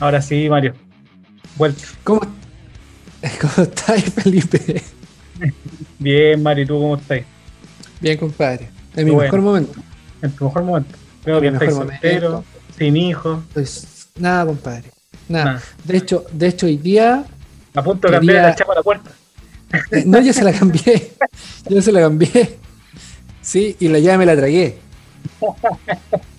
Ahora sí, Mario. Vuelto. ¿Cómo, ¿Cómo estáis, Felipe? Bien, Mario, ¿y tú cómo estás? Bien, compadre. En mi Bueno. mejor momento. En tu mejor momento. Creo En que estás mejor soltero, sin hijo. Pues, nada, compadre. Nada. Nada. De hecho, de hecho, hoy día. A punto de cambiar la chapa a la puerta. eh, No, yo se la cambié. Yo se la cambié. Sí, y la llave me la tragué.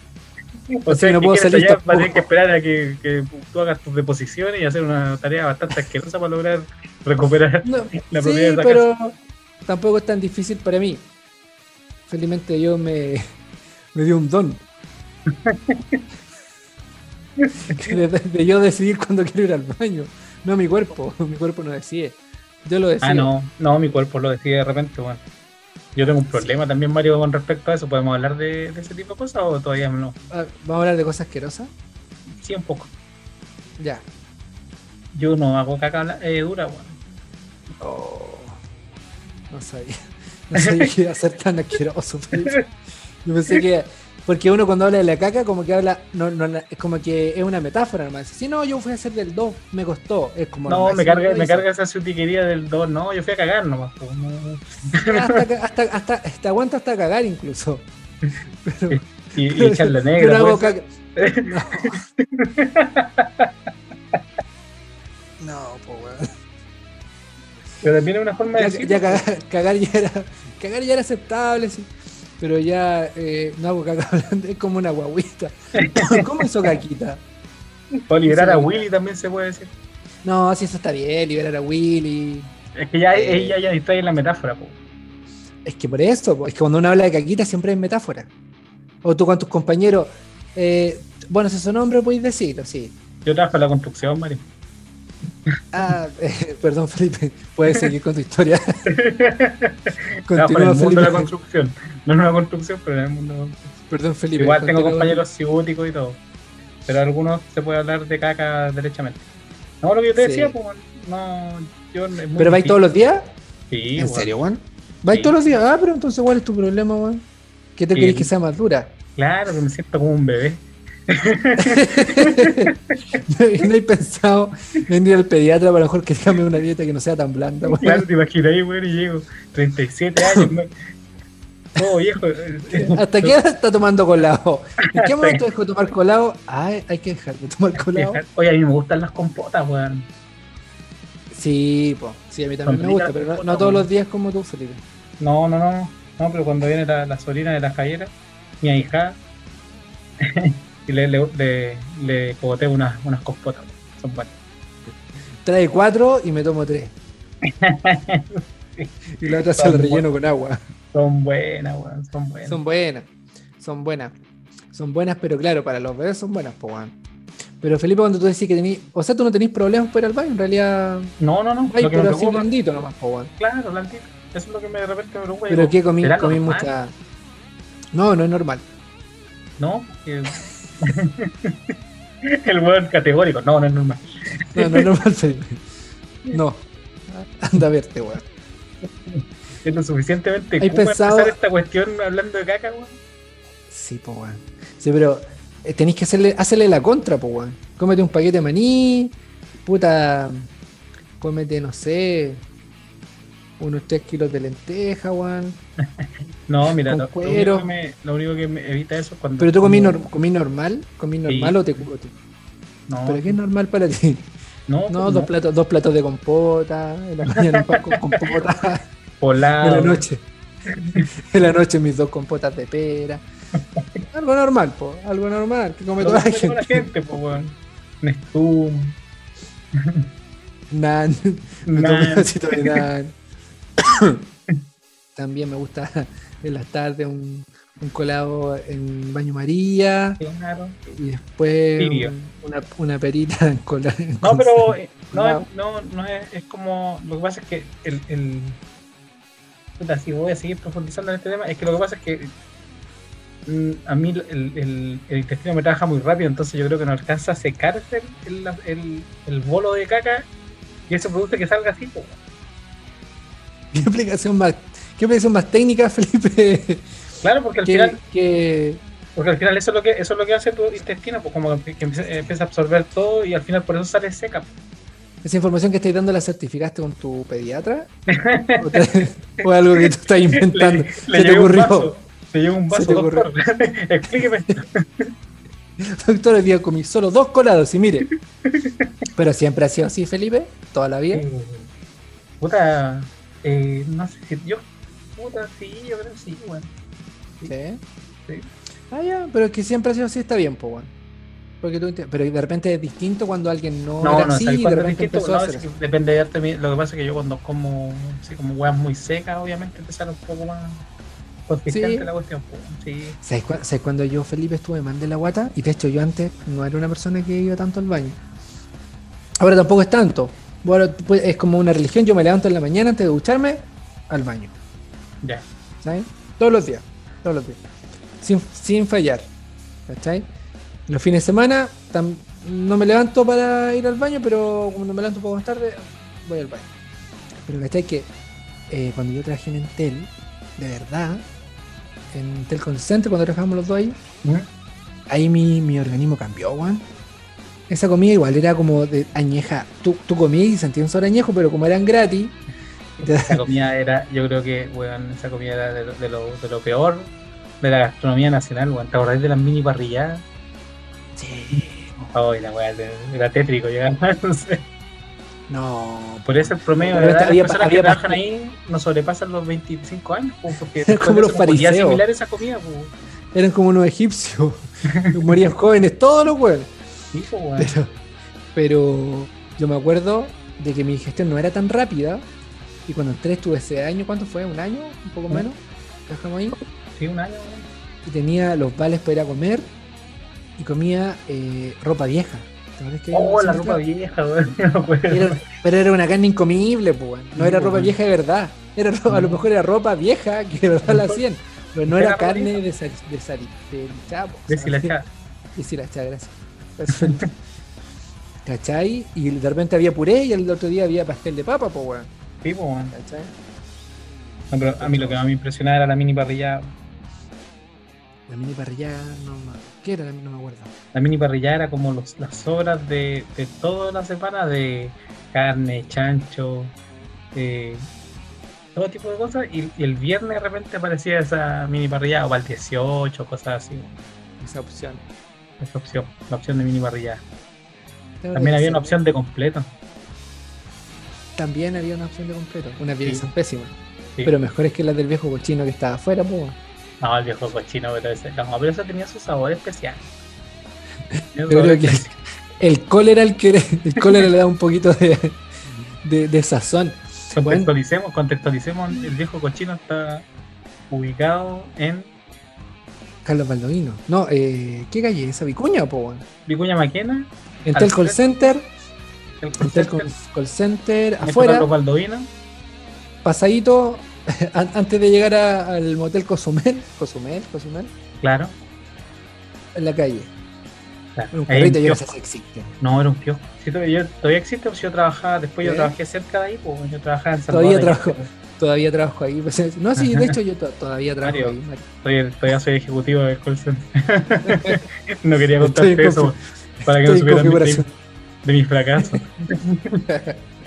O Así sea, no que puedo salir allá, va a tener que esperar a que, que tú hagas tus deposiciones y hacer una tarea bastante asquerosa para lograr recuperar No, la sí, propiedad de esa pero tampoco es tan difícil para mí. Felizmente yo me, me dio un don. De, de yo decidir cuándo quiero ir al baño. No mi cuerpo. Mi cuerpo no decide. Yo lo decido. Ah, no, no, mi cuerpo lo decide de repente, bueno. Yo tengo un problema también, Mario, con respecto a eso. ¿Podemos hablar de, de ese tipo de cosas o todavía no? Ah, Vamos a hablar de cosas asquerosas. Sí, un poco. Ya. Yo no hago caca eh, dura, bueno. Oh, no sabía. No sabía que iba a ser tan asqueroso. Yo pensé que. Porque uno cuando habla de la caca, como que habla. No, no, es como que es una metáfora nomás. Si no, yo fui a hacer del 2, me costó. Es como. No, me carga, me carga esa sutiquería del 2. No, yo fui a cagar nomás. no. Hasta, hasta, hasta, hasta aguanta hasta cagar incluso. Pero, Y, y echarle negra. hago pues. caca. No. No, pues weón. Pero también es una forma de decir. ya cagar, cagar ya era. Cagar ya era aceptable, sí. Pero ya eh, no hago caca hablando, es como una guaguita. ¿Cómo hizo caquita? O liberar a. Willy también se puede decir. No, si eso está bien, liberar a Willy. Es que ya Eh. ella ya distrae en la metáfora, po. Es que por eso, po, es que cuando uno habla de caquita siempre es metáfora. O tú con tus compañeros, eh, bueno, si su nombre podéis decirlo, sí. Yo trabajo en la construcción, Mario. Ah, eh, perdón, Felipe, puedes seguir con tu historia. Trabajo en el Continúa, mundo de la construcción. No en una construcción, pero en el mundo de la construcción. Perdón, Felipe. Igual tengo compañeros psicóticos y todo. Pero algunos se puede hablar de caca derechamente. No, lo que yo te Sí. decía, pues, no, yo... es muy ¿Pero vais todos los días? Sí, ¿En serio, Juan? ¿Vais Sí. todos los días? Ah, pero entonces, ¿cuál es tu problema, Juan? ¿Qué te Sí. querés que sea más dura? Claro, que me siento como un bebé. No, no he pensado en ir al pediatra para mejor que déjame una dieta que no sea tan blanda, Juan. Claro, te imaginas ahí, weón, y llego 37 años. Todo viejo. ¿Hasta qué edad está tomando colado? ¿En qué momento dejó de tomar colado? Ay, hay que dejar de tomar colado. Oye, a mí me gustan las compotas, weón. Sí, po. sí, a mí también Son me gusta, pero no, todos los días como tú, Felipe. No, no, no. No, pero cuando viene la, la sobrina de la Jayera, mi hija, y le, le, le, le cogoteo unas, unas compotas. Son buenas. Trae cuatro y me tomo tres. Y la otra se la relleno con agua. Son buenas, weón. Son buenas. Son buenas, son buenas. Son buenas, pero claro, para los bebés son buenas, po, weón. Pero Felipe, cuando tú decís que tenés. O sea, tú no tenés problemas para ir al baño, en realidad. No, no, no. Ay, lo que me pero así blandito nomás, po, weón. claro, blandito. Eso es lo que me de repente me preocupa. Pero ¿qué comí? ¿será Comí normal? mucha. No, no es normal. No, que- el weón categórico. No, no es normal. No, no es normal. No. Anda a verte, weón. Es lo suficientemente ¿Hay cool para pensado- empezar esta cuestión hablando de caca, weón. Sí, po, weón. Sí, pero eh, tenéis que hacerle, hacerle la contra, po, weón. Cómete un paquete de maní, puta. Cómete, no sé. Unos 3 kilos de lenteja, weón. No, mira, lo, lo cuero. único que me, lo único que me evita eso es cuando. Pero tú comí, como- nor- comí normal, comí normal o te, te- No, ¿Pero qué es normal para ti? no, No, pues dos platos, dos platos de compota, en la mañana con compota, Polado. en la noche. En la noche mis dos compotas de pera. Algo normal, po, algo normal, que come toda la gente. la gente, pues, weón. Nestum. Nan, me un Nan. de nan. También me gusta en las tardes un, un colado en baño María Claro. y después un- una, una perita en cola. No, pero eh, no, No. es- no, es, es como. Lo que pasa es que el. el puta, si voy a seguir profundizando en este tema, es que lo que pasa es que. mm, A mí el, el, el intestino me trabaja muy rápido, entonces yo creo que no alcanza a secarse el, el, el, el bolo de caca y eso produce que salga así. pues. ¿Qué explicación más, qué explicación más técnica, Felipe? Claro, porque al que, final, que- porque al final eso es lo que, eso es lo que hace tu intestino, pues como que empieza, empieza a absorber todo y al final por eso sale seca. esa información que estáis dando la certificaste con tu pediatra o, te- o algo que tú estás inventando. Le, Se le te ocurrió. le llevé un Se vaso, te ocurrió. doctor. Explíqueme. Doctor, hoy día comí solo dos colados y mire. Pero siempre ha sido así, Felipe, toda la vida. Puta, eh, no sé si yo, puta, sí, yo creo que sí, bueno. Sí. Sí. Ah, ya, pero es que siempre ha sido así, está bien, pues, bueno. Porque tú pero de repente es distinto cuando alguien no, No, era no, así ¿sabes y de cuándo es repente distinto? empezó a No, hacer es que eso. depende de arte Lo que pasa es que yo cuando como, así como huevas muy secas, obviamente empezaron un poco más consistente Sí. la cuestión. Sí. ¿Sabes, cua- sabes cuando yo, Felipe, estuve mal de la guata? Y de hecho yo antes no era una persona que iba tanto al baño. Ahora tampoco es tanto. Bueno, pues, es como una religión. Yo me levanto en la mañana antes de ducharme al baño. Ya. ¿Sabes? Todos los días. Todos los días. Sin, sin fallar. ¿Cachai? Los fines de semana tam- no me levanto para ir al baño, pero cuando me levanto un poco más tarde, voy al baño. Pero ¿cachai? Que eh, cuando yo trabajé en Entel, de verdad, en Entel Center, cuando trabajamos los dos ahí, ¿Mm? ahí mi, mi organismo cambió, weón. Esa comida igual era como de añeja. Tú, tú comías y sentías un sabor añejo, pero como eran gratis, Esa comida era, yo creo que, weón, esa comida era de lo, de lo, de lo peor de la gastronomía nacional, weón. ¿Te acordás de las mini parrilladas? Sí. Oh, la weá, era tétrico llegar, no sé. No, Por eso el promedio de las había- personas había que trabajan ahí no sobrepasan los 25 años, pues, porque Era como los fariseos. asimilar esa comida, pues. eran como unos egipcios. Morían jóvenes todos los weones. Sí. Pero, pero yo me acuerdo de que mi digestión no era tan rápida. Y cuando entré estuve ese año, ¿cuánto fue? ¿Un año? ¿Un poco ¿Mm? menos? Trabajamos ahí. Sí, un año. Y tenía los vales para ir a comer. Y comía eh, ropa vieja. ¿Te acuerdas que Oh, la ropa vieja. No. Era- pero era una carne incomible, pues. No era ropa vieja de verdad. Era ro- a lo No. mejor era ropa vieja que de verdad la hacían. Pero no Era ropa carne de, sal, de, sal, de chapo. Deshilachada. Deshilachada, gracias. Perfecto. ¿Cachai? Y de repente había puré y el otro día había pastel de papa, pues, weón. Sí, pues, weón. ¿Cachai? No, pero a mí lo que más me impresionaba era la mini parrilla. La mini parrilla, no, no. ¿Qué era? No me acuerdo. La mini parrilla era como los, las sobras de, de toda la semana de carne, chancho, eh, todo tipo de cosas. Y, y el viernes de repente aparecía esa mini parrilla o para el 18, cosas así. Esa opción. Esa opción, la opción de mini parrilla. También había una opción de completo. También había una opción de completo. Unas Sí. piezas pésimas. Sí. Pero mejores que las del viejo cochino que estaba afuera, pues. No, el viejo cochino, pero ese, no, pero eso tenía su sabor especial. Yo creo que especial. el cólera el que el cólera le da un poquito de, de, de sazón. Contextualicemos, contextualicemos, el viejo cochino está ubicado en Carlos Baldovino. No, eh, ¿qué calle? ¿Esa vicuña, po, weón? Vicuña Maquena, Entel Al Call. Center, el Entel concepto Call, Call Center, afuera, Carlos Baldovino, pasadito, an- antes de llegar a- al motel Cozumel, Cozumel, Cozumel, claro. en la calle. claro. Un carrito, yo no sé si existe. No, era un kiosco. Sí, todavía, todavía existe, pues yo trabajaba, después yo ¿Eh? trabajé cerca de ahí, pues yo trabajaba en San Todavía trabajo. Todavía trabajo ahí. pues, No, sí, de hecho yo to- todavía trabajo Mario. ahí. Mario. Todavía, todavía soy ejecutivo del call center. no quería Estoy contarte eso para que no Estoy supieran de, configuración. de, de mis fracasos.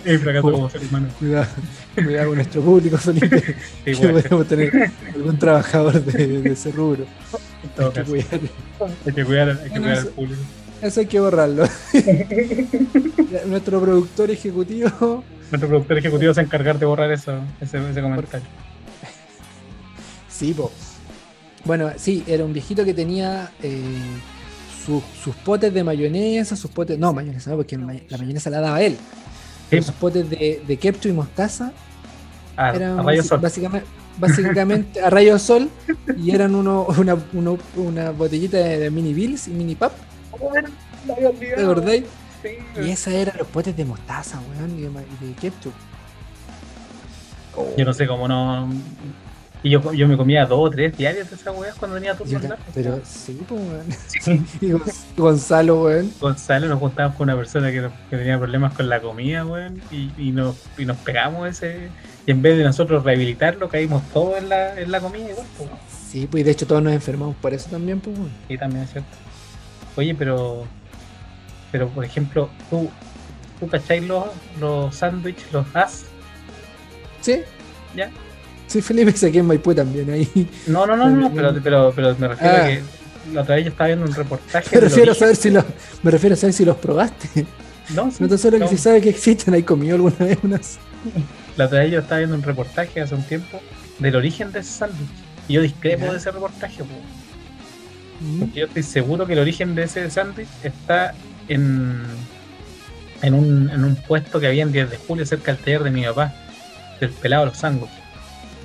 de mi fracaso como ser humano. Cuidado, cuidado con nuestro público, Felipe. Sí, que podemos tener algún trabajador de, de ese rubro. Hay que cuidar. Hay que cuidar, hay que Bueno, cuidar eso- al público. Eso hay que borrarlo. Nuestro productor ejecutivo. Nuestro productor ejecutivo se va a encargar de borrar eso, ese, ese comentario. Sí, po. Bueno, sí, era un viejito que tenía eh, sus- sus potes de mayonesa, sus potes. No, mayonesa no, porque la may- la mayonesa la daba él. Sí, sus potes de, de ketchup y mostaza a, eran a rayo sol. básicamente, básicamente a rayos sol y eran uno, una, uno- una botellita de, de mini bills y mini pap, La había ¿te acordáis? Sí, Y esas eran los potes de mostaza, weón, y de, de ketchup. Yo no sé cómo no. Y yo, yo me comía dos o tres diarios de esas weas cuando tenía turno ta- pero sí, pues, weón. Sí. Y Gon- Gonzalo, weón. Gonzalo nos juntábamos con una persona que, que tenía problemas con la comida, weón, y, y nos, y nos pegamos ese. Y en vez de nosotros rehabilitarlo, caímos todos en la, en la comida igual, pues. Sí, pues y de hecho todos nos enfermamos por eso también, pues. weón. Sí, también es cierto. Oye, pero. Pero, por ejemplo, tú. ¿Tú cacháis los, los sándwiches, los as? ¿Sí? ¿Ya? Sí, Felipe se aquí en Maipú también ahí. No, no, no, no, pero, pero, pero me refiero Ah. a que la otra vez yo estaba viendo un reportaje. Me refiero a saber si los, me refiero a saber si los probaste. No, sí, No tan solo que si sabes que existen, ¿hay comido alguna vez unas? La otra vez yo estaba viendo un reportaje hace un tiempo del origen de ese sándwich. Y yo discrepo Ya. de ese reportaje, po, Mm. porque yo estoy seguro que el origen de ese sándwich está en, en, un, en un puesto que había en 10 de julio cerca del taller de mi papá, del pelado de los sándwiches.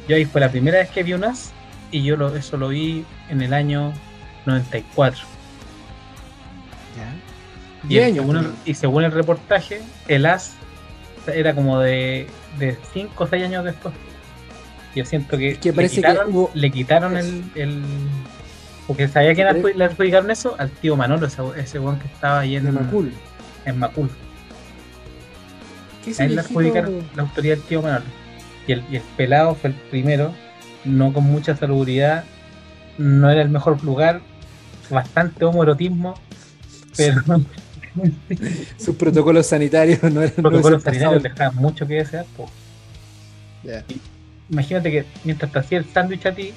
Yo ahí fue la primera vez que vi un as y yo lo, eso lo vi en el año 94. Ya. Y, el- según el, pues. y según el reportaje, el as era como de 5 o 6 años después. Yo siento que, Es que parece le, que quitaron, hubo- le quitaron el, el- Porque sabía adju- le adjudicaron eso al tío Manolo, ese, ese weón que estaba ahí en, De Macul. en Macul. ¿Qué A él le adjudicaron la autoridad del tío Manolo. Y el, y el pelado fue el primero, no con mucha salubridad, no era el mejor lugar, bastante homoerotismo, pero Sus protocolos sanitarios no eran protocolos sanitarios dejaban mucho que desear. Ya. imagínate que mientras te hacía el sándwich a ti,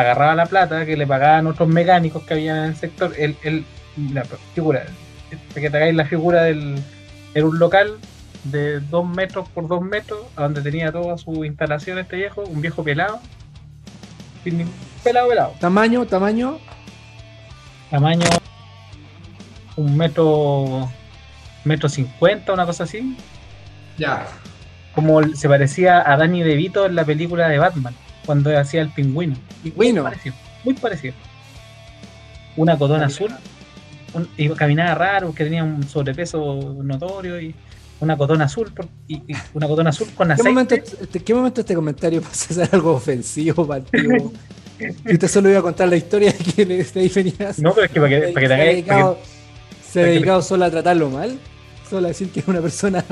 agarraba la plata que le pagaban otros mecánicos que había en el sector, él, él la figura, para que te hagáis la figura del, era un local de 2 metros por 2 metros, a donde tenía toda su instalación este viejo, un viejo pelado, sin ningún- pelado, pelado, Tamaño, tamaño. tamaño un metro, metro cincuenta, una cosa así, Ya. como se parecía a Danny DeVito en la película de Batman, cuando hacía el pingüino. Pingüino. Muy parecido, muy parecido. Una cotona azul, un- y caminaba raro, que tenía un sobrepeso notorio y una cotona azul, por- y, y una cotona azul con ¿Qué aceite. momento, este, ¿Qué momento este comentario pasa a ser algo ofensivo para? Y usted solo iba a contar la historia de que le venía. No, pero es que para que, para que te dedicado, para se ha que- dedicado solo a tratarlo mal. Solo a decir que es una persona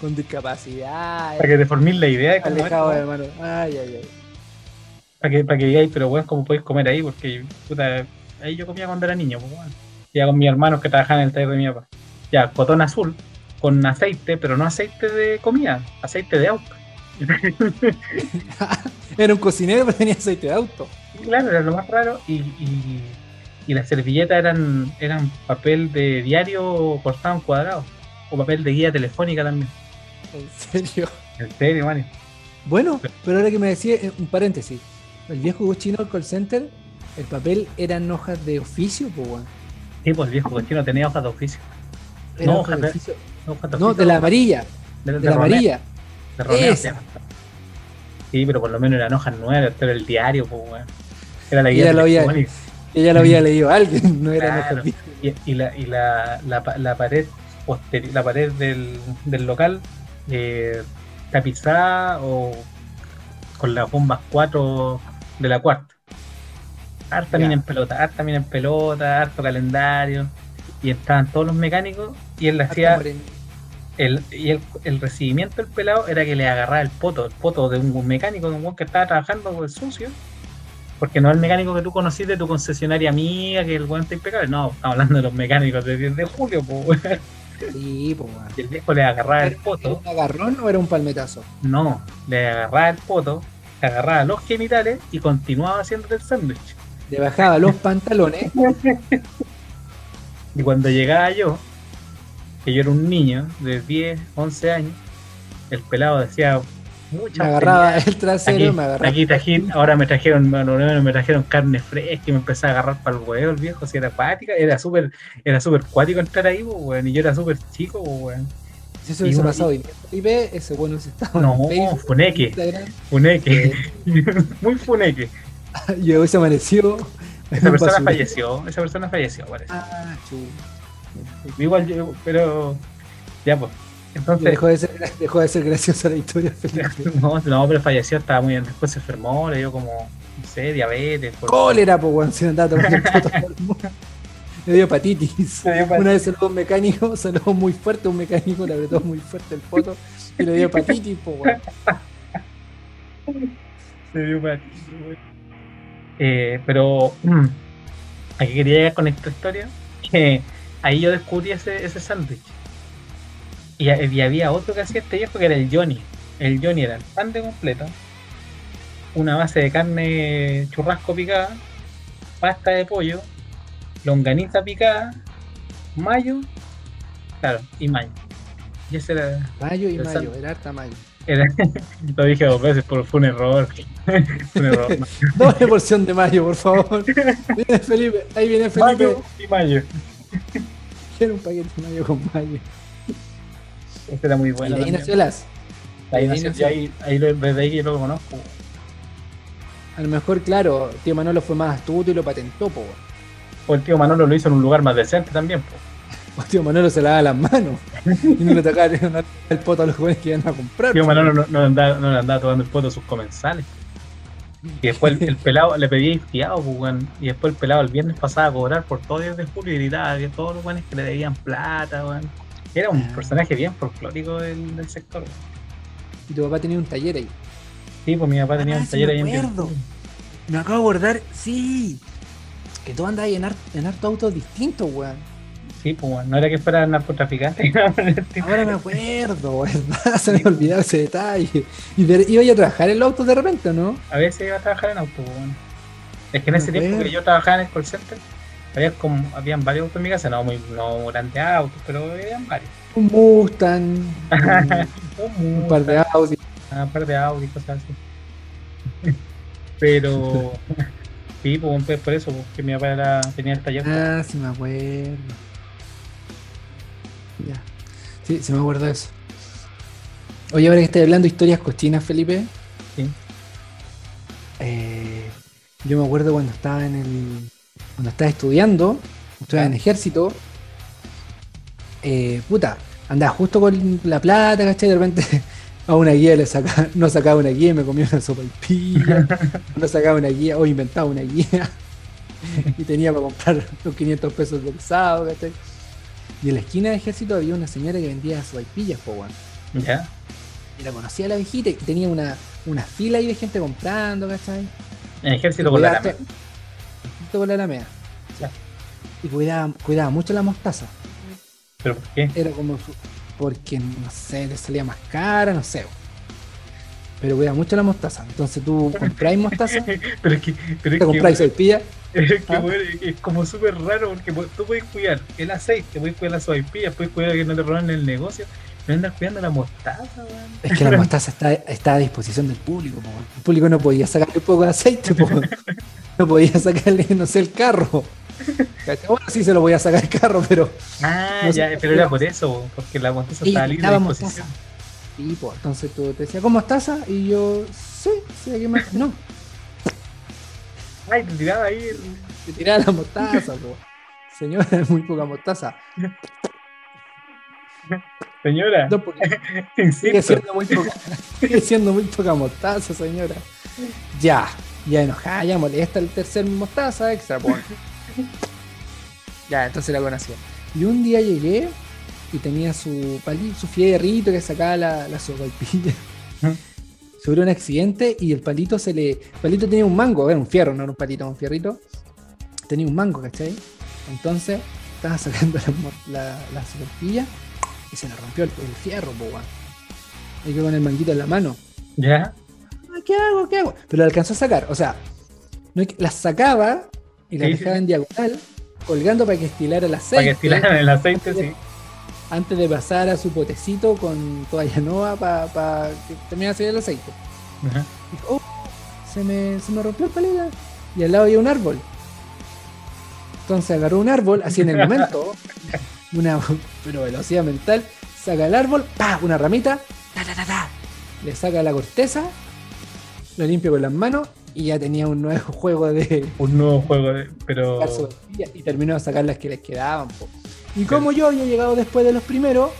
con discapacidad. que, para que te forméis la idea de cómo es, alejado de ¿no? mano. Ay, ay, ay. Para que, para que digáis, pero bueno, ¿cómo podéis comer ahí? Porque puta, ahí yo comía cuando era niño, pues bueno. Ya con mis hermanos que trabajaban en el taller de mi papá. Ya, cotón azul, con aceite, pero no aceite de comida, aceite de auto. Era un cocinero, pero tenía aceite de auto. Claro, era lo más raro. Y, y, y las servilletas eran, eran papel de diario cortado en cuadrado. O papel de guía telefónica también. En serio. En serio, Mario. Bueno, pero ahora que me decía, eh, un paréntesis. El viejo cochino del call center, el papel eran hojas de oficio, pues, weón. Sí, pues el viejo cochino tenía hojas de oficio. No, hojas de oficio. Hojas de No, oficio de la amarilla. de, De la amarilla. de Esa. sí. Pero por lo menos eran hojas nuevas, esto era el diario, pues, weón. Era la guía Ella lo había-. Ella lo había leído a alguien, no eran Claro. hojas viejas. Y, y la, y la, la, la pared posteri- la pared del, del local eh, tapizada o con las bombas 4 de la cuarta. Harta mina en pelota, harta mina en pelota, harto calendario. Y estaban todos los mecánicos y él hacía el, y el, el recibimiento del pelado era que le agarraba el poto, el poto de un mecánico, de un weón que estaba trabajando con el sucio. Porque no es el mecánico que tú conociste de tu concesionaria amiga, que el weón está impecable. No, estamos hablando de los mecánicos de 10 de julio, weón. Sí, pues. Y el viejo le agarraba el ¿Era poto. un agarrón o era un palmetazo? No, le agarraba el poto, agarraba los genitales y continuaba haciéndote el sándwich. Le bajaba los pantalones. Y cuando llegaba yo, que yo era un niño de 10, 11 años, el pelado decía Me muchas agarraba el trasero, Aquí, me agarraba. aquí ahora me trajeron, bueno, me trajeron carne fresca y me empecé a agarrar para el huevo el viejo, si era acuática, era súper, era súper cuático entrar ahí, pues, y yo era súper chico, pues. Si eso hubiese pasado y Felipe, ese bueno se estaba No, en funeque. Funeque, muy funeque. y hubiese amanecido. Esa persona falleció, esa persona falleció, parece. Ah, chu. Igual yo, pero, ya pues, entonces, Dejó de, ser, dejó de ser graciosa la historia, Felipe. no, no, pero falleció, estaba muy bien, después se enfermó, le dio como, no sé, diabetes. por- Cólera, pues, weón, se andaba tomando Le dio hepatitis. Le dio hepatitis. Una vez saludó un mecánico, saludó muy fuerte un mecánico, le apretó muy fuerte el poto y le dio hepatitis, pues, weón. Se dio hepatitis, weón. Eh, pero mm, aquí quería llegar con esta historia, que ahí yo descubrí ese, ese sándwich. Y, y había otro que hacía este viejo que era el Johnny. El Johnny era el pan de completo, una base de carne churrasco picada, pasta de pollo, longaniza picada, mayo, claro, y mayo. Y ese era, Mayo y mayo, era harta mayo. era lo dije dos veces, pero fue un error. Fue un error. Doble porción de mayo, por favor. Viene Felipe, ahí viene Felipe. Mayo y mayo. Quiero un paquete de mayo con mayo. Ese era muy bueno. y de ahí nació las. Ahí ahí nació, y ahí, ahí desde ahí que lo conozco. A lo mejor, claro, tío Manolo fue más astuto y lo patentó, po. O el tío Manolo lo hizo en un lugar más decente también. po. O tío Manolo se lava las manos y no le tocaba no el poto a los jóvenes que iban a comprar. El tío po. Manolo no, no le andaba, no le andaba tomando el poto a sus comensales. Y después el, el pelado le pedía infiado, pues, weón. Y después el pelado el viernes pasaba a cobrar por todo el 10 de julio y gritaba que todos los weones que le debían plata, weón. Era un Ah. personaje bien folclórico del, del sector. Y tu papá tenía un taller ahí. Sí, pues mi papá tenía Ah, un sí taller me ahí en acuerdo. Villanueva. Me acabo de acordar, sí. Que tú andas ahí en, har- en harto autos distintos, weón. Sí, pues. No era que fuera narcotraficante. Ahora me acuerdo, ¿verdad? Se me había olvidado ese detalle. Y de- iba a trabajar en los autos de repente, ¿no? A veces iba a trabajar en auto, pues, weón. Es que en ese tiempo que yo trabajaba en el call center, había como, habían varios autos en mi casa, no muy no grandes autos, pero habían varios. Un Mustang, un, par de Audi. un par de Audi, cosas así. Pero sí, pues pues, por eso, porque mi papá era- tenía el taller. Ah, sí me acuerdo. Ya. Sí, se me acuerdo de eso. Oye, ahora que estoy hablando de historias cochinas, Felipe. Sí. eh, yo me acuerdo cuando estaba en el. Cuando estaba estudiando, estaba en Ya. ejército. eh, puta, andaba justo con la plata, ¿cachai? De repente a una guía le sacaba, no sacaba una guía me comía una sopa pilla. no sacaba una guía o inventaba una guía. y tenía para comprar los 500 pesos del sábado, ¿cachai? Y en la esquina del ejército había una señora que vendía sopaipillas, po, weón. Ya, Y la conocía la viejita y tenía una, una fila ahí de gente comprando, ¿cachai? en el ejército con la Alameda. Justo con la alameda. Y cuidaba, cuidaba mucho la mostaza. ¿Pero por qué? Era como su- porque, no sé, le salía más cara, no sé. Pero cuidaba mucho la mostaza. Entonces tú compráis mostaza, te pero es que, pero es que, compráis es, que, Ah. es como súper raro porque tú puedes cuidar el aceite, puedes cuidar las sopaipillas, puedes cuidar que no te roben el negocio, pero andas cuidando la mostaza, weón. Es que la mostaza está, está a disposición del público. po. El público no podía sacarle un poco de aceite, po. no podía sacarle, no sé, el carro. Bueno, sí se lo voy a sacar el carro, pero. Ah, No ya, pero qué era por eso, porque la mostaza estaba libre de disposición. Sí, po. Entonces tú te decías, ¿con mostaza? Y yo, sí, sí, aquí más. No, Ay, te tiraba ahí el... te tiraba la mostaza, po. Señora, es muy poca mostaza. Señora, No, sigue siendo muy poca, sigue siendo muy poca mostaza, señora. Ya, ya enojada, ya molesta el tercer mostaza extra, po. Ya, entonces la conocía. Y un día llegué y tenía su palito, su fierrito que sacaba la, la sopaipilla. Ujú. Sufrió un accidente y el palito se le. El palito tenía un mango, era un fierro, no era un palito, un fierrito. Tenía un mango, ¿cachai? Entonces estaba sacando la, la, la y se le rompió el, el fierro, po. Ahí quedó con el manguito en la mano. ¿Ya? ¿Qué hago? ¿Qué hago? Pero la alcanzó a sacar. O sea, no es que- las sacaba y Sí, sí. dejaba en diagonal, colgando para que estilara el aceite. Para que estiraran el aceite, sí. Antes de pasar a su potecito con toalla nueva para que terminara de salir el aceite. Ajá. Dijo, oh, se me, se me rompió el palito. Y al lado había un árbol. Entonces agarró un árbol, así en el momento, una pero velocidad mental, saca el árbol, pa, una ramita, ta, ta, ta, ta, le saca la corteza, lo limpia con las manos y ya tenía un nuevo juego de Un nuevo juego, de- pero... y terminó de sacar las que les quedaban. po. Y como yo había llegado después de los primeros,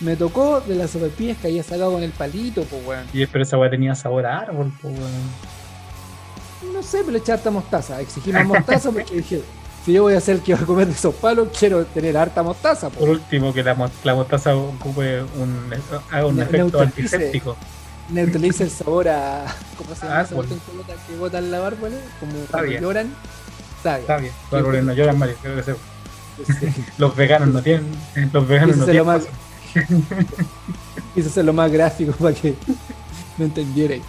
me tocó de las sopaipillas que había sacado con el palito, pues weón. Y pero esa weá tenía sabor a árbol, pues, weón. No sé, pero le eché harta mostaza. Exigí más mostaza porque dije, si yo voy a ser el que va a comer de esos palos, quiero tener harta mostaza. po. Por último, que la, la mostaza ocupe un, haga un Ne- efecto antiséptico. Neutraliza el sabor a. ¿Cómo se llama Árbol. cuestión que bota- que botan la bárbara? Como cuando Sabia. lloran. Sabia. Está bien. Los árboles no lloran, Mario. creo que. Sí. Los veganos no tienen. Los veganos Eso no lo tienen. más- Quise hacerlo más gráfico para que no entendierais.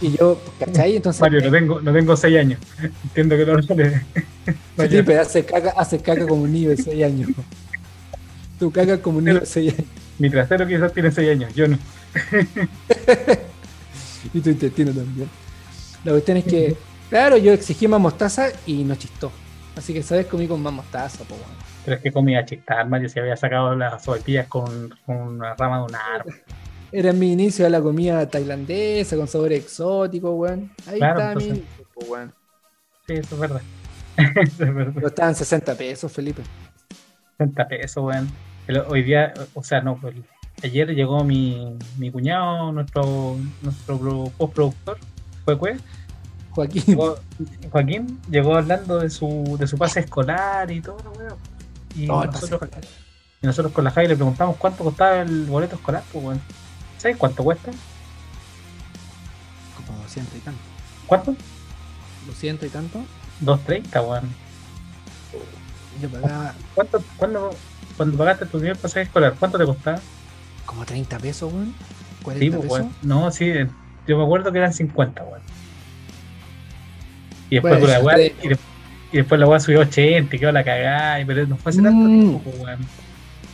Y yo, ¿cachai? Entonces, Mario, no tengo, no tengo 6 años. Entiendo que no lloran. Felipe hace caca, hace caca como un niño de 6 años. Tú cagas como un niño de 6 años. Mi trasero quizás tiene 6 años. Yo no. Y tu intestino también. La cuestión es que, claro, yo exigí más mostaza y no chistó. Así que, ¿sabes? Comí con más mostaza, po, weón. Pero es que comía chistar, Mario. Se había sacado las sopaipillas con, con una rama de un árbol. Era mi inicio de la comida tailandesa con sabor exótico, weón. Ahí Claro, estaba mi entonces- inicio, po, weón. Sí, eso es verdad. eso es verdad. Pero estaban 60 pesos, Felipe. 60 pesos, weón. Hoy día, o sea, no, pues, ayer llegó mi, mi cuñado, nuestro, nuestro pro- postproductor, fue pues, Joaquín. llegó- Joaquín, llegó hablando de su, de su pase escolar y todo, weón. Y, nosotros, y nosotros con la Javi le preguntamos cuánto costaba el boleto escolar, pues, weón. ¿Sabes cuánto cuesta? Como 200 y tanto. ¿Cuánto? 200 y tanto. 2.30, weón. Yo pagaba ¿Cuánto, cuándo, cuando pagaste tu primer pasaje escolar, cuánto te costaba? Como 30 pesos, weón. 40 Sí, pues, pesos. weón. No, sí, yo me acuerdo que eran 50, weón. Y después, Bueno, la weá- y, de- y después la weá subió a 80 y quedó la cagada, y- pero no fue hace tanto Mm. tiempo, pues, weón.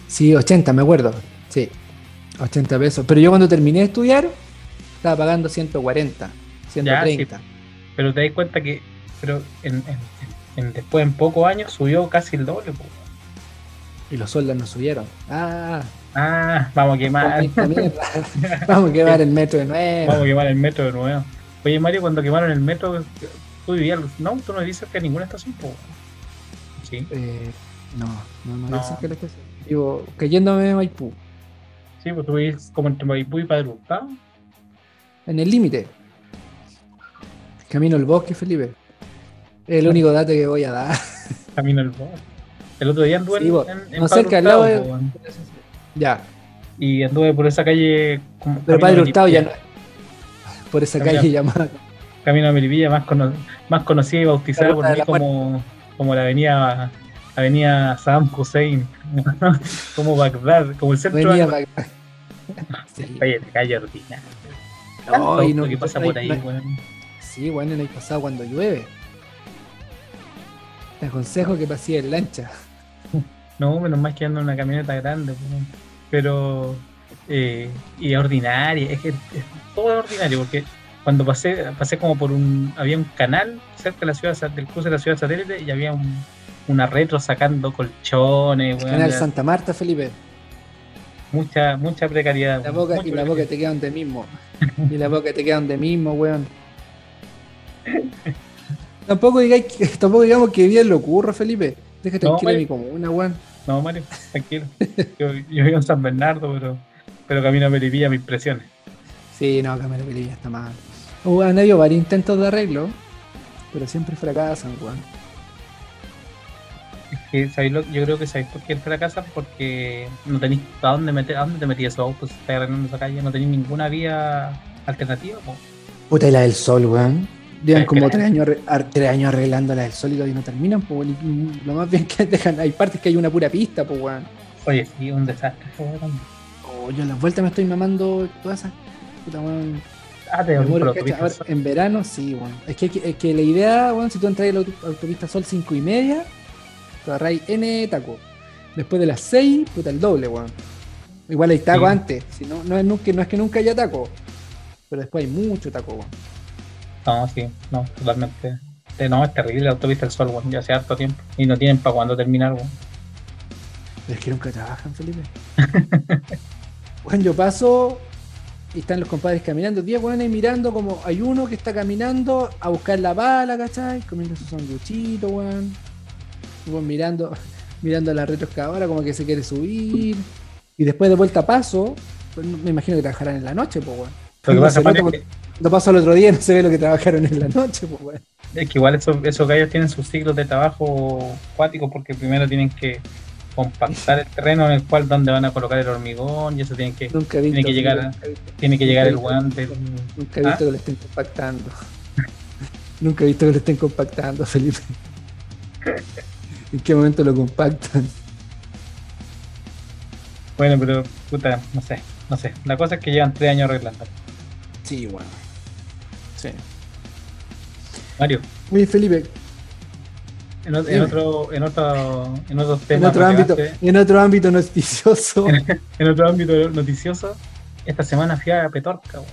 Sí, 80, me acuerdo. Sí, 80 pesos. Pero yo cuando terminé de estudiar, estaba pagando 140, 130. Pero te das cuenta que pero en, en- en- después en pocos años subió casi el doble, pues, weón. Y los sueldos no subieron. Ah, Ah, vamos a quemar. Vamos a quemar el metro de nuevo. vamos a quemar el metro de nuevo. Oye, Mario, cuando quemaron el metro, tú vivías, no, tú no dices que ninguna estación, pues. Sí, Eh, no, no, no, No. que la estación. Digo, cayéndome de Maipú, sí, pues tú vivías como entre Maipú y Padre Hurtado. en el límite. Camino al bosque, Felipe. Es el único dato que voy a dar. Camino al bosque. El otro día anduve Sí, en, vos, en, en no Padre cerca, al lado de- po. Ya, y anduve por esa calle como pero Padre Hurtado ya no. Por esa Camino- calle llamada. Camino a Melipilla, más, cono- más conocida y bautizada La por mí la como, como la avenida avenida Saddam Hussein, como Bagdad, como el centro Venía de acá. Sí. De calle ordinaria. No, y no- que pasa no- por ahí, no-. Sí, bueno, en el pasado cuando llueve. Te aconsejo que pases en lancha. No, menos mal que ando en una camioneta grande, pero eh, y ordinaria, es que es- todo es ordinario, porque cuando pasé, pasé como por un, había un canal cerca de la ciudad, del cruce de la ciudad satélite y había un, una retro sacando colchones, weón, Canal Santa Marta, Felipe. mucha, mucha precariedad. La boca, y la boca te queda donde mismo. Y la boca te queda donde mismo, weón. Tampoco, digáis tampoco digamos que bien lo ocurra, Felipe. Deja No, tranquila Mario. mi comuna, weón. No, Mario, tranquilo. Yo, yo vivo en San Bernardo, pero, pero camino a Melipilla me impresiones. Sí, no, Cámara Pelilla está mal. Hubo han habido varios intentos de arreglo, pero siempre fracasan, weón. Es que, ¿sabéis lo- yo creo que sabéis por qué fracasa porque no tenéis a dónde meter, a dónde te metías esos autos si estás arreglando esa calle, no tenéis ninguna vía alternativa, po. Puta, y la del sol, weón. Llevan como que- tres años, tres años arreglando la del sol y no terminan, pues, weón. Lo más bien que dejan, hay partes que hay una pura pista, pues, weón. Oye, sí, un desastre, también. Oh, yo a las vueltas me estoy mamando todas esas. Puta, weón. Ah, te muero, autopista. Ahora, en verano, sí, weón. Es que, es que la idea, weón, si tú entras en la auto- autopista Sol 5 y media, te agarráis N taco. Después de las 6, puta, el doble, weón. Igual hay taco Sí. antes. Si no, no, es, nunca- no es que nunca haya taco. Pero después hay mucho taco, weón. No, sí, no, totalmente. Eh, No, es terrible la autopista del sol, weón, ya hace harto tiempo. Y no tienen para cuándo terminar, weón. Pero es que nunca trabajan, Felipe. Bueno, yo paso y están los compadres caminando. 10 weones mirando como hay uno que está caminando a buscar la bala, ¿cachai? Comiendo su sanguchito, weón. Weón mirando, mirando la retroexcavadora como que se quiere subir. Y después de vuelta paso, pues, me imagino que trabajarán en la noche, pues, weón. Lo que pasa, es que, Cuando paso al otro día no se ve lo que trabajaron en la noche, pues, weón. es que igual esos, esos gallos tienen sus ciclos de trabajo cuáticos porque primero tienen que compactar el terreno en el cual donde van a colocar el hormigón y eso tienen que Nunca visto. tiene que llegar nunca he visto- tiene que llegar el guante Nunca he ¿Ah? visto que lo estén compactando. nunca he visto que lo estén compactando, Felipe. ¿En qué momento lo compactan? bueno pero puta no sé no sé la cosa es que llevan tres años arreglando Sí, bueno. Sí. Mario Oye, Felipe, en, en otro en otro en otros en temas otro ámbito, en otro ámbito noticioso. en otro ámbito noticioso esta semana fui a Petorca weón.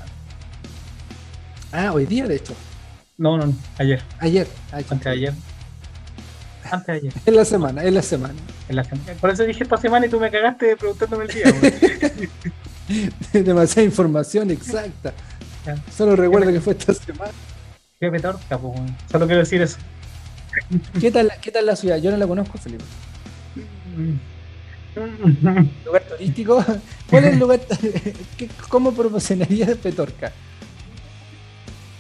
ah, hoy día, de hecho. no no no, ayer Ayer. Ay, antes de ayer antes de ayer En la semana, en la semana. en la semana. por eso dije esta semana y tú me cagaste preguntándome el día weón. Demasiada información exacta. Solo recuerdo que fue esta semana. fui a Petorca pues, weón. solo quiero decir eso ¿Qué tal, ¿Qué tal la ciudad? Yo no la conozco, Felipe. ¿Lugar turístico? ¿Cuál es el lugar? qué- ¿Cómo promocionarías Petorca?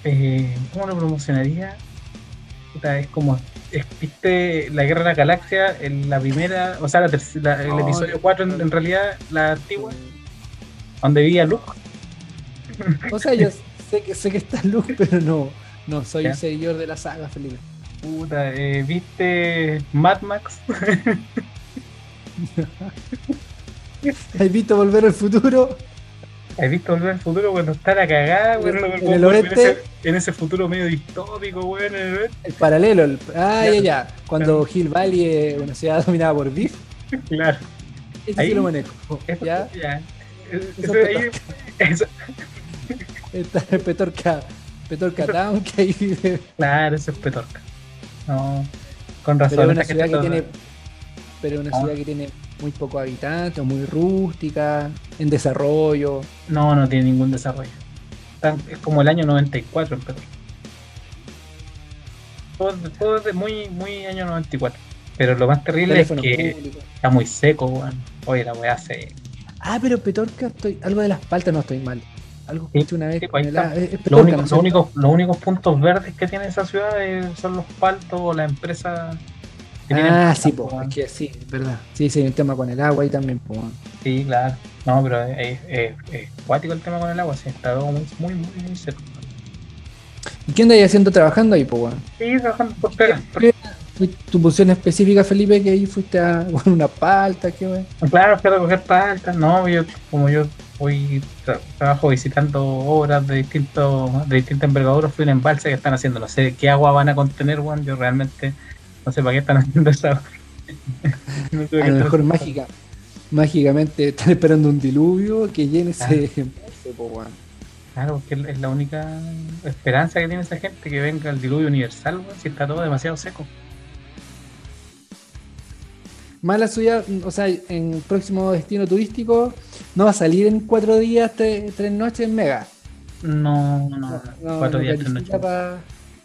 Eh, ¿Cómo lo promocionaría? Es como, es- viste la Guerra de la Galaxia, en la primera, o sea, la terc- la- el No, episodio 4 en, en realidad, la antigua, donde vivía Luke. O sea, yo sé que, sé que está Luke, pero no, no soy Ya. seguidor de la saga, Felipe. Puta, eh, ¿viste Mad Max? ¿Has visto Volver al Futuro? ¿Has visto Volver al Futuro cuando está la cagada, weón? En- el ese- en ese futuro medio distópico, en el oeste. El paralelo. el- ah, Ya. ya, ya. Cuando Hill Valley es una ciudad dominada por Beef. Claro. Ese Ahí. sí lo manejo. Eso- Ya. ya. Eso Eso ahí- eso- Está el Petorca, Petorca Town, que ahí vive. claro, eso es Petorca. No, con razón. Pero es una ciudad que tiene. Pero una ciudad que tiene muy pocos habitantes, muy rústica, en desarrollo. No, no tiene ningún desarrollo. Es como el año 94 en Perú. Todo, todo es de muy, muy año 94. Pero lo más terrible Teléfono es que público. está muy seco, weón. Oye, la weá se. Ah, pero Petorca, estoy, algo de las paltas no estoy mal. Algo Sí, escuché una vez sí, con ahí el está. A- es- es Lo Petorca, único- ¿no los, únicos, los únicos puntos verdes que tiene esa ciudad eh, son los paltos o la empresa que Ah, sí, po, weón. es que sí, verdad. Sí, sí, hay un tema con el agua ahí también, po. Sí, claro. No, pero es, es, es cuático el tema con el agua. Sí, está todo muy, muy, muy, muy seco. ¿Y qué andas haciendo trabajando ahí, po? Sí, trabajando por pega. ¿Qué fue tu posición específica, Felipe, que ahí fuiste a con una palta, qué weón? Claro, fui a recoger paltas, no, yo, como yo tra- trabajo visitando obras de distintos, de distintas envergaduras, fui un embalse que están haciendo, no sé qué agua van a contener, Juan, yo realmente no sé para qué están haciendo esa No sé A lo mejor mágica, mágicamente están esperando un diluvio que llene ese embalse, po. Claro, porque es la única esperanza que tiene esa gente, que venga el diluvio universal, si está todo demasiado seco. Mala ciudad, o sea, en próximo destino turístico no va a salir en cuatro días, tres, tres noches en Mega. No, no, cuatro días, tres noches. pa-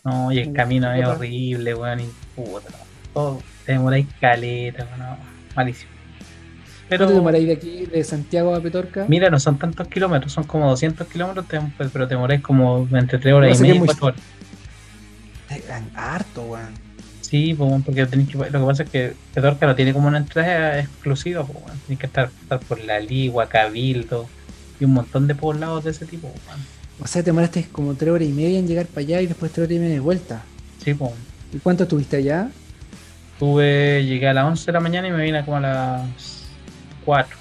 No, y el no, camino es no, horrible, weón, y puta, no, todo, te demoráis caleta, weón, no, malísimo. Pero, ¿Cuánto demoráis de aquí, de Santiago a Petorca? mira, no son tantos kilómetros, son como 200 kilómetros, pero te demoráis como entre 3 horas No, y media y muy- 4 horas. Harto, weón. Sí, pues, porque que, lo que pasa es que Petorca no tiene como una entrada exclusiva, pues, que estar, estar por la Ligua, Cabildo y un montón de poblados de ese tipo. O sea, te demoraste como tres horas y media en llegar para allá y después tres horas y media de vuelta. Sí, pues. ¿Y cuánto estuviste allá? Tuve, llegué a las 11 de la mañana y me vine como a las 4.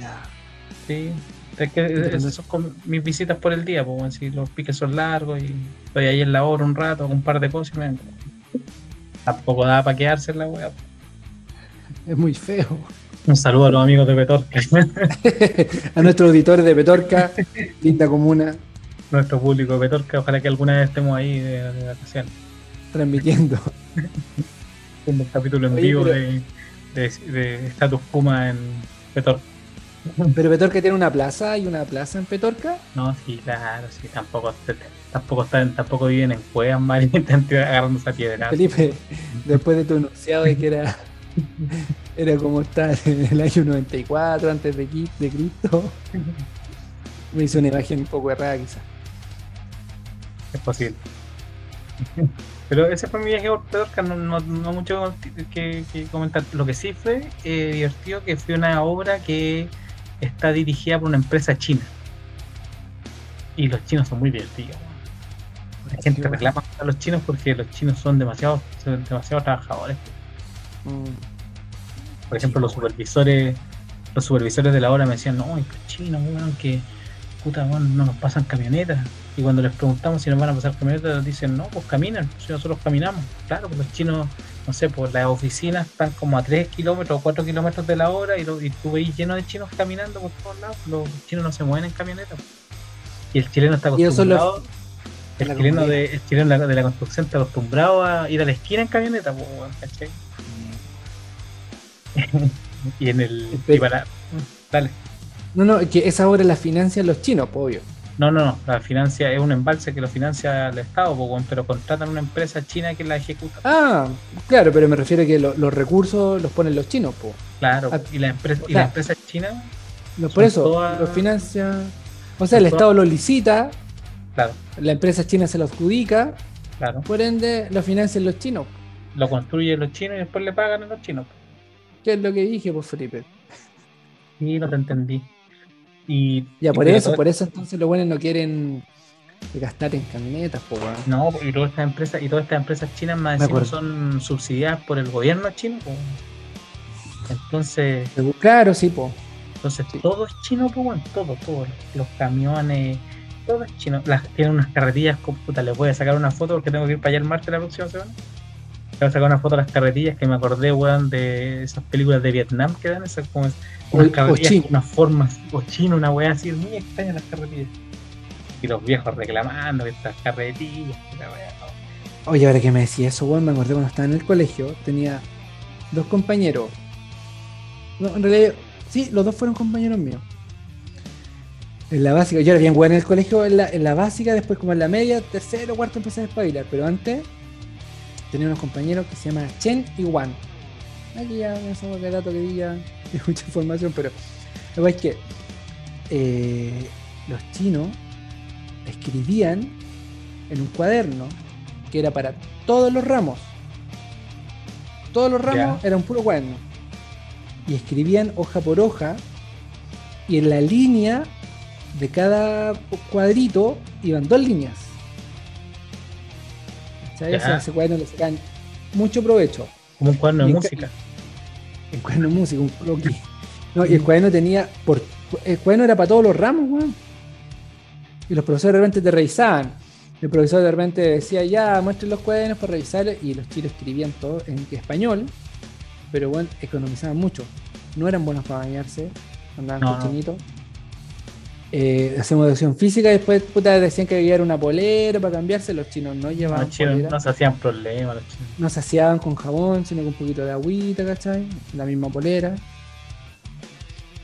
Ya. Sí, es que esas son como mis visitas por el día, pues si los piques son largos y estoy ahí en la hora un rato, hago un par de cosas y me vengo. Tampoco da para quedarse en la web. Es muy feo. Un saludo a los amigos de Petorca, a nuestros auditores de Petorca, linda comuna, nuestro público de Petorca, ojalá que alguna vez estemos ahí de, de vacaciones, transmitiendo. un capítulo en Oye, vivo pero- de, de, de Status Puma en Petorca. Pero Petorca tiene una plaza, hay una plaza en Petorca. No, sí, claro, sí, tampoco, tampoco, están, tampoco viven en cuevas, y están agarrando esa piedra. Felipe, después de tu enunciado de que era, era como estar en el año 94 antes de, de Cristo, me hizo una imagen un poco errada quizás. Es posible. Pero ese fue mi viaje por Petorca, no, no, no mucho que, que comentar. Lo que sí fue eh, divertido que fue una obra que está dirigida por una empresa china. Y los chinos son muy divertidos. La gente reclama a los chinos porque los chinos son demasiado, son demasiado trabajadores. Mm, Por ejemplo, Sí, los bueno. supervisores, los supervisores de la obra me decían, no, es que chinos, weón, que puta, weón, no nos pasan camionetas. Y cuando les preguntamos si nos van a pasar camionetas, dicen, no, pues caminan, si nosotros caminamos. Claro, pues los chinos, no sé, pues las oficinas están como a 3 kilómetros o 4 kilómetros de la hora y, lo, y tú veis lleno de chinos caminando por todos lados. Los chinos no se mueven en camionetas. Y el chileno está Y eso El chileno, de, el chileno de la- de la construcción está acostumbrado a ir a la esquina en camioneta, pues, ¿cachai? Y en el. Y para- dale. No, no, que esa obra la financian los chinos, po, obvio. No, no, no. La financia es un embalse que lo financia el Estado, po, pero contratan una empresa china que la ejecuta. Ah, claro, pero me refiero a que lo- los recursos los ponen los chinos, po. Claro. ah, Y la empresa, y o sea, la empresa china, No, por eso, todas- los financia. O sea, el Estado lo licita, claro, la empresa china se lo adjudica, claro. por ende lo financian los chinos. Lo construyen los chinos y después le pagan a los chinos. ¿Qué es lo que dije, pues Felipe? Y no te entendí. Y, Ya, y por eso, todo- por eso entonces los buenos no quieren gastar en camionetas, po. No, y todas estas empresas, y todas estas empresas chinas más encima son subsidiadas por el gobierno chino. po. Entonces, Claro, sí, po. entonces Sí. todo es chino, pues bueno, todo, todo. Los camiones, todo es chino. Las, tienen unas carretillas, puta, les voy a sacar una foto porque tengo que ir para allá el martes la próxima semana. Le voy a sacar una foto de las carretillas que me acordé, weón, de esas películas de Vietnam que dan, esas como unas carretillas unas formas, o chino, una weá así, muy extraña las carretillas. Y los viejos reclamando que estas carretillas, que la weá, no. Oye, ahora que me decía eso, weón, me acordé cuando estaba en el colegio, tenía dos compañeros. No, en realidad, sí, los dos fueron compañeros míos. En la básica, yo era bien bueno en el colegio, en la, en la básica, después como en la media, tercero, cuarto empecé a espabilar, pero antes tenía unos compañeros que se llaman Chen y Wan. Aquí ya no somos de dato que diga, hay mucha información, pero verdad es que eh, los chinos escribían en un cuaderno que era para todos los ramos. Todos los ramos eran un puro cuaderno. Y escribían hoja por hoja. Y en la línea de cada cuadrito iban dos líneas. ¿Cachai? O sea, ese cuaderno le sacan mucho provecho. Como un cuaderno de música. El cuaderno de música, un croquis. No, y el cuaderno tenía. Por, el cuaderno era para todos los ramos, weón. Y los profesores de repente te revisaban. El profesor de repente decía, ya, muestren los cuadernos para revisarlos. Y los chinos escribían todo en español. Pero bueno, economizaban mucho. No eran buenos para bañarse. Andaban No, no. Eh, hacemos educación física y después puta, decían que llevar una polera para cambiarse. Los chinos no llevaban Los chinos polera no se hacían problemas, los chinos. no se hacían con jabón, sino con un poquito de agüita, ¿cachai? La misma polera.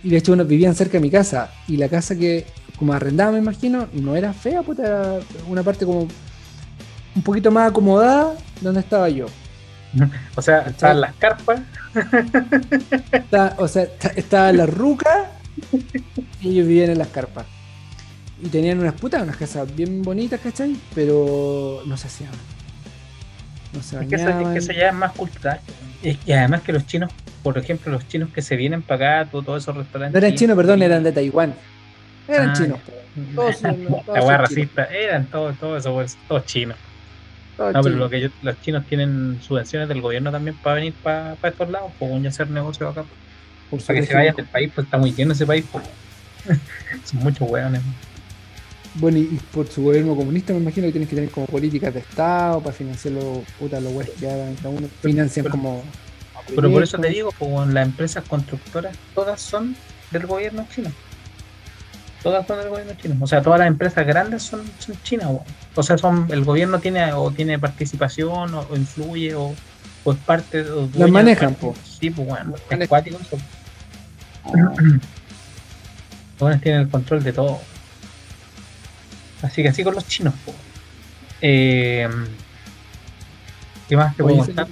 Y de hecho, uno vivían cerca de mi casa. Y la casa que, como arrendaba, me imagino, no era fea, puta, era una parte como un poquito más acomodada donde estaba yo. O sea, estaban las carpas, Está- o sea, está- estaba la ruca y ellos vivían en las carpas. Y tenían unas putas, unas casas bien bonitas, ¿cachai? Pero no se hacían. No se es que, eso, es bañaban. que eso ya es más cultural. Y, y además que los chinos, por ejemplo, los chinos que se vienen para acá, todo- todos esos restaurantes. No eran chinos, perdón, eran de Taiwán. Eran Ah, chinos. Todos son- todos La racista, eran todos, todos esos todos chinos. Todos No, pero lo que yo- los chinos tienen subvenciones del gobierno también para venir para estos lados, pues ya hacer negocio acá. Por Para que se vayan del país, pues está muy lleno ese país. Pues. Son muchos weones. Bueno, y por su gobierno comunista me imagino que tienen que tener como políticas de Estado para financiar los puta los weas que hagan cada uno. Financian pero- como. Pero por eso te digo, pues las empresas constructoras todas son del gobierno chino. Todas son del gobierno chino. O sea, todas las empresas grandes son, son chinas. weón. O sea, son el gobierno tiene o tiene participación o, o influye o, o es parte. O de manejan, po. Sí, pues bueno, Los tienen el control de todo. Así que así con los chinos. Eh, ¿Qué más te puedo contar?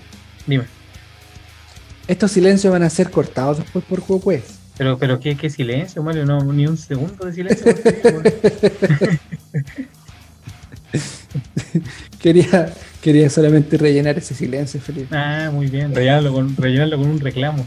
Dime. Estos silencios van a ser cortados después por juego pues. Pero, pero qué, qué silencio, Mario, no, ni un segundo de silencio. quería, quería solamente rellenar ese silencio, Felipe. Ah, muy bien, rellenarlo con, rellenarlo con un reclamo.